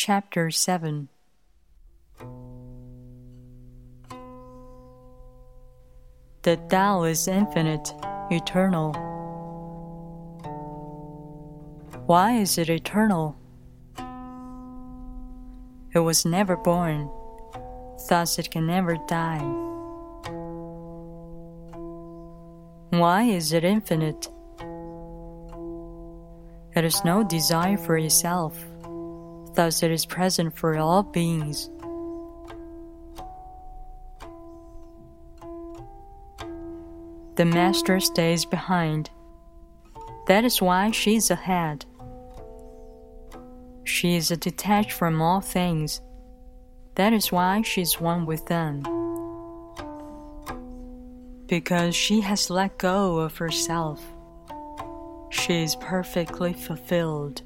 Chapter 7 The Tao is infinite, eternal. Why is it eternal? It was never born, thus it can never die. Why is it infinite? It has no desire for itself, thus it is present for all beings. The master stays behind. That is why she is ahead. She is detached from all things. That is why she is one with them. Because she has let go of herself, she is perfectly fulfilled.